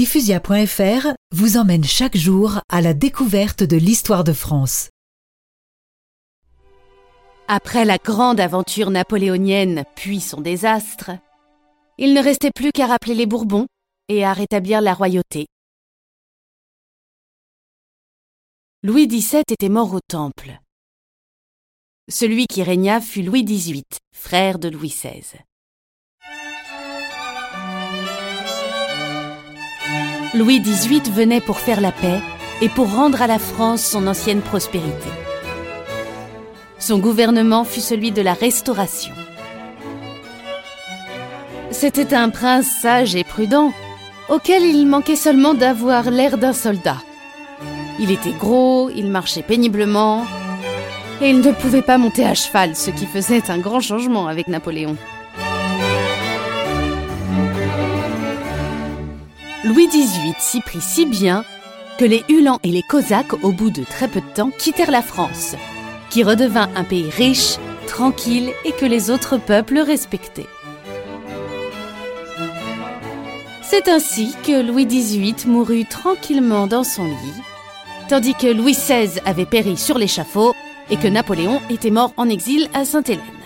Diffusia.fr vous emmène chaque jour à la découverte de l'histoire de France. Après la grande aventure napoléonienne puis son désastre, il ne restait plus qu'à rappeler les Bourbons et à rétablir la royauté. Louis XVII était mort au Temple. Celui qui régna fut Louis XVIII, frère de Louis XVI. Louis XVIII venait pour faire la paix et pour rendre à la France son ancienne prospérité. Son gouvernement fut celui de la Restauration. C'était un prince sage et prudent, auquel il manquait seulement d'avoir l'air d'un soldat. Il était gros, il marchait péniblement, et il ne pouvait pas monter à cheval, ce qui faisait un grand changement avec Napoléon. Louis XVIII s'y prit si bien que les Uhlans et les Cosaques, au bout de très peu de temps, quittèrent la France, qui redevint un pays riche, tranquille et que les autres peuples respectaient. C'est ainsi que Louis XVIII mourut tranquillement dans son lit, tandis que Louis XVI avait péri sur l'échafaud et que Napoléon était mort en exil à Sainte-Hélène.